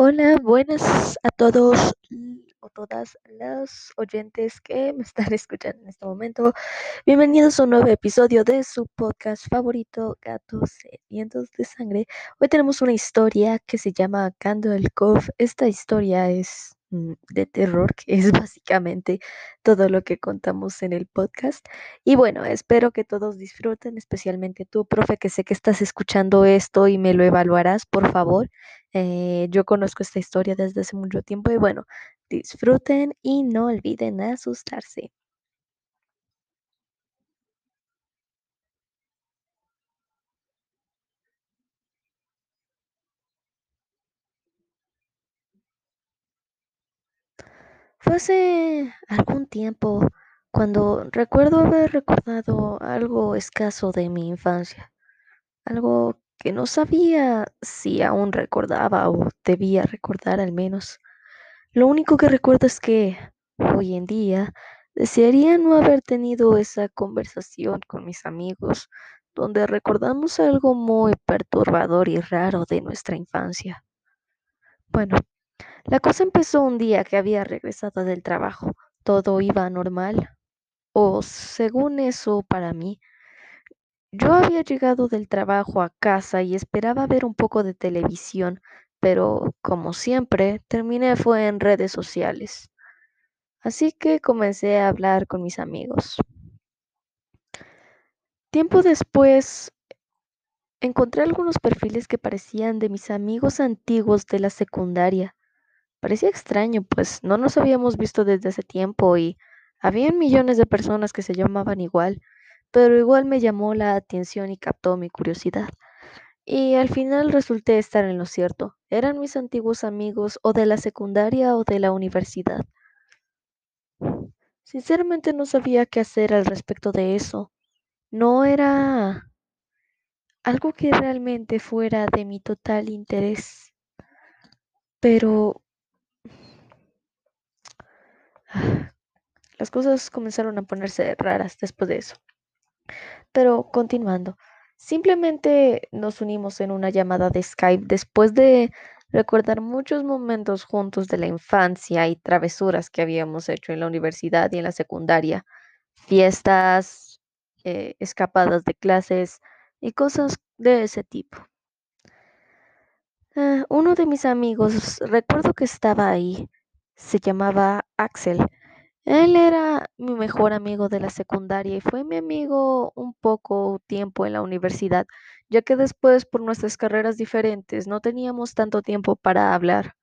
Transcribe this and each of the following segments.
Hola, buenas a todos o todas las oyentes que me están escuchando en este momento. Bienvenidos a un nuevo episodio de su podcast favorito, Gatos Sedientos de Sangre. Hoy tenemos una historia que se llama Candle Cove. Esta historia es de terror, que es básicamente todo lo que contamos en el podcast. Y bueno, espero que todos disfruten, especialmente tú, profe, que sé que estás escuchando esto y me lo evaluarás, por favor. Eh, yo conozco esta historia desde hace mucho tiempo y bueno, disfruten y no olviden asustarse. Fue hace algún tiempo cuando recuerdo haber recordado algo escaso de mi infancia, algo que no sabía si aún recordaba o debía recordar al menos. Lo único que recuerdo es que hoy en día desearía no haber tenido esa conversación con mis amigos donde recordamos algo muy perturbador y raro de nuestra infancia. Bueno, la cosa empezó un día que había regresado del trabajo. Todo iba normal, o según eso para mí. Yo había llegado del trabajo a casa y esperaba ver un poco de televisión, pero como siempre, terminé fue en redes sociales. Así que comencé a hablar con mis amigos. Tiempo después encontré algunos perfiles que parecían de mis amigos antiguos de la secundaria. Parecía extraño, pues no nos habíamos visto desde hace tiempo y habían millones de personas que se llamaban igual, pero igual me llamó la atención y captó mi curiosidad. Y al final resulté estar en lo cierto. Eran mis antiguos amigos o de la secundaria o de la universidad. Sinceramente no sabía qué hacer al respecto de eso. No era algo que realmente fuera de mi total interés. Pero las cosas comenzaron a ponerse raras después de eso. Pero continuando, simplemente nos unimos en una llamada de Skype después de recordar muchos momentos juntos de la infancia y travesuras que habíamos hecho en la universidad y en la secundaria, fiestas, eh, escapadas de clases y cosas de ese tipo. Ah, uno de mis amigos, recuerdo que estaba ahí, se llamaba Axel. Él era mi mejor amigo de la secundaria y fue mi amigo un poco tiempo en la universidad, ya que después por nuestras carreras diferentes no teníamos tanto tiempo para hablar.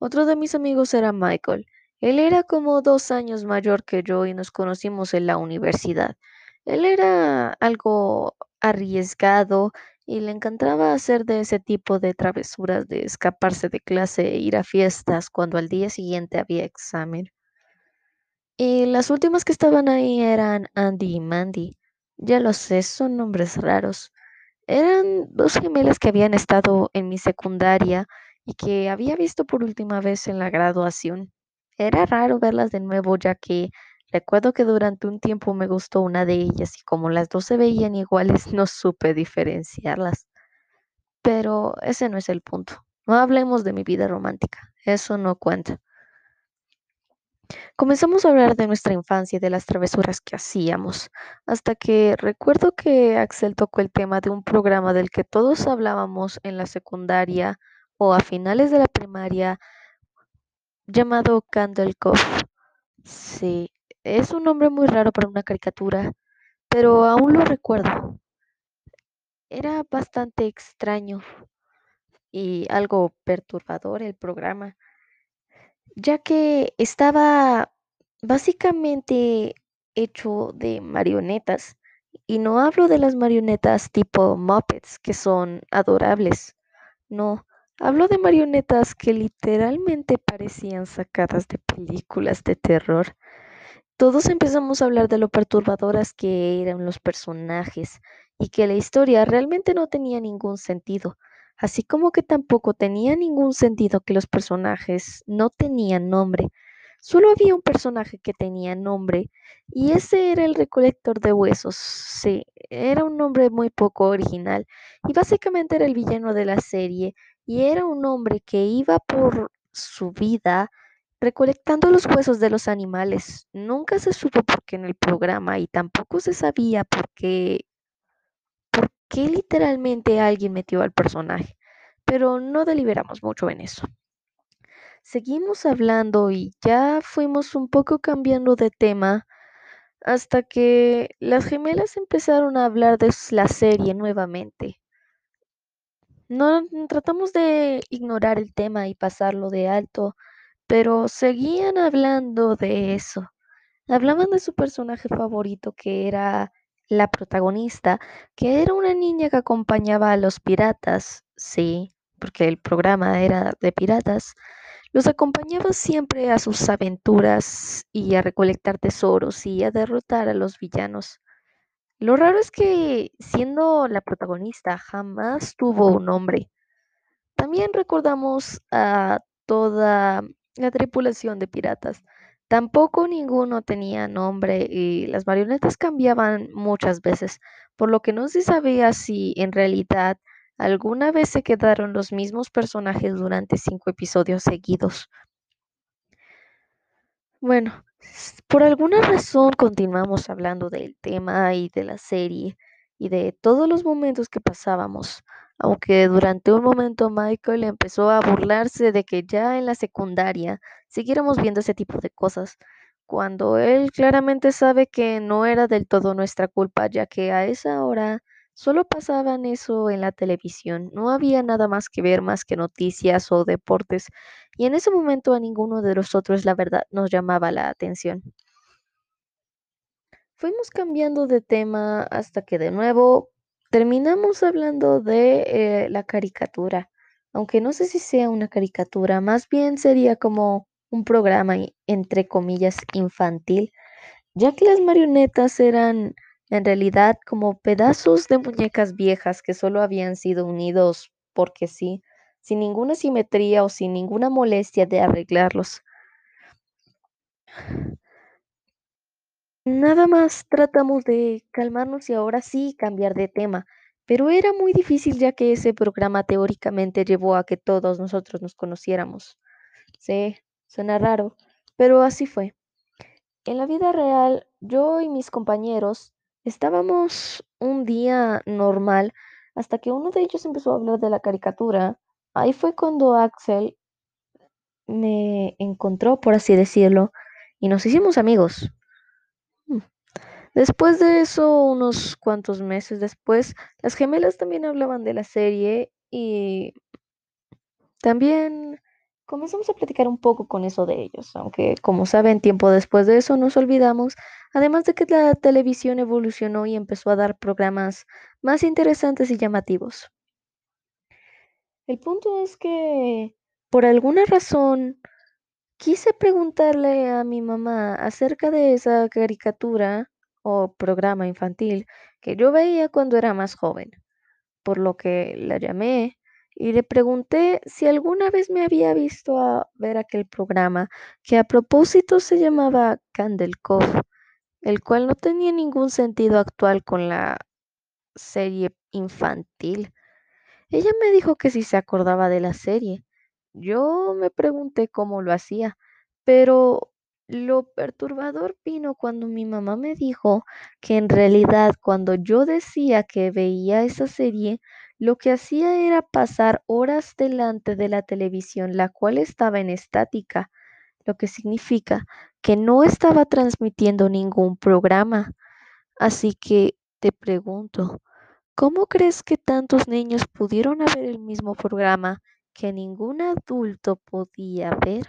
Otro de mis amigos era Michael. Él era como dos años mayor que yo y nos conocimos en la universidad. Él era algo arriesgado y le encantaba hacer de ese tipo de travesuras de escaparse de clase e ir a fiestas cuando al día siguiente había examen. Y las últimas que estaban ahí eran Andy y Mandy. Ya lo sé, son nombres raros. Eran dos gemelas que habían estado en mi secundaria y que había visto por última vez en la graduación. Era raro verlas de nuevo, ya que recuerdo que durante un tiempo me gustó una de ellas y como las dos se veían iguales, no supe diferenciarlas. Pero ese no es el punto. No hablemos de mi vida romántica. Eso no cuenta. Comenzamos a hablar de nuestra infancia y de las travesuras que hacíamos, hasta que recuerdo que Axel tocó el tema de un programa del que todos hablábamos en la secundaria o a finales de la primaria llamado Candle Cove. Sí, es un nombre muy raro para una caricatura, pero aún lo recuerdo. Era bastante extraño y algo perturbador el programa, ya que estaba básicamente hecho de marionetas. Y no hablo de las marionetas tipo Muppets, que son adorables. No, hablo de marionetas que literalmente parecían sacadas de películas de terror. Todos empezamos a hablar de lo perturbadoras que eran los personajes y que la historia realmente no tenía ningún sentido, así como que tampoco tenía ningún sentido que los personajes no tenían nombre. Solo había un personaje que tenía nombre y ese era el recolector de huesos. Sí, era un nombre muy poco original y básicamente era el villano de la serie y era un hombre que iba por su vida recolectando los huesos de los animales. Nunca se supo por qué en el programa y tampoco se sabía por qué, qué literalmente alguien metió al personaje, pero no deliberamos mucho en eso. Seguimos hablando y ya fuimos un poco cambiando de tema hasta que las gemelas empezaron a hablar de la serie nuevamente. No tratamos de ignorar el tema y pasarlo de alto, pero seguían hablando de eso. Hablaban de su personaje favorito, que era la protagonista, que era una niña que acompañaba a los piratas, sí, porque el programa era de piratas. Los acompañaba siempre a sus aventuras y a recolectar tesoros y a derrotar a los villanos. Lo raro es que, siendo la protagonista, jamás tuvo un nombre. También recordamos a toda la tripulación de piratas. Tampoco ninguno tenía nombre y las marionetas cambiaban muchas veces, por lo que no se sabía si en realidad alguna vez se quedaron los mismos personajes durante cinco episodios seguidos. Bueno, por alguna razón continuamos hablando del tema y de la serie y de todos los momentos que pasábamos aunque durante un momento Michael empezó a burlarse de que ya en la secundaria siguiéramos viendo ese tipo de cosas, cuando él claramente sabe que no era del todo nuestra culpa, ya que a esa hora solo pasaban eso en la televisión, no había nada más que ver más que noticias o deportes, y en ese momento a ninguno de nosotros la verdad nos llamaba la atención. Fuimos cambiando de tema hasta que de nuevo Terminamos hablando de eh, la caricatura, aunque no sé si sea una caricatura, más bien sería como un programa, entre comillas, infantil, ya que las marionetas eran en realidad como pedazos de muñecas viejas que solo habían sido unidos porque sí, sin ninguna simetría o sin ninguna molestia de arreglarlos. Nada más tratamos de calmarnos y ahora sí cambiar de tema, pero era muy difícil ya que ese programa teóricamente llevó a que todos nosotros nos conociéramos. Sí, suena raro, pero así fue. En la vida real, yo y mis compañeros estábamos un día normal hasta que uno de ellos empezó a hablar de la caricatura. Ahí fue cuando Axel me encontró, por así decirlo, y nos hicimos amigos. Después de eso, unos cuantos meses después, las gemelas también hablaban de la serie y también Comenzamos a platicar un poco con eso de ellos, aunque como saben, tiempo después de eso nos olvidamos, además de que la televisión evolucionó y empezó a dar programas más interesantes y llamativos. El punto es que, por alguna razón, quise preguntarle a mi mamá acerca de esa caricatura o programa infantil que yo veía cuando era más joven, por lo que la llamé y le pregunté si alguna vez me había visto a ver aquel programa que a propósito se llamaba Candle el cual no tenía ningún sentido actual con la serie infantil. Ella me dijo que sí se acordaba de la serie. Yo me pregunté cómo lo hacía, pero lo perturbador vino cuando mi mamá me dijo que en realidad cuando yo decía que veía esa serie, lo que hacía era pasar horas delante de la televisión, la cual estaba en estática, lo que significa que no estaba transmitiendo ningún programa. Así que te pregunto, ¿cómo crees que tantos niños pudieron ver el mismo programa que ningún adulto podía ver?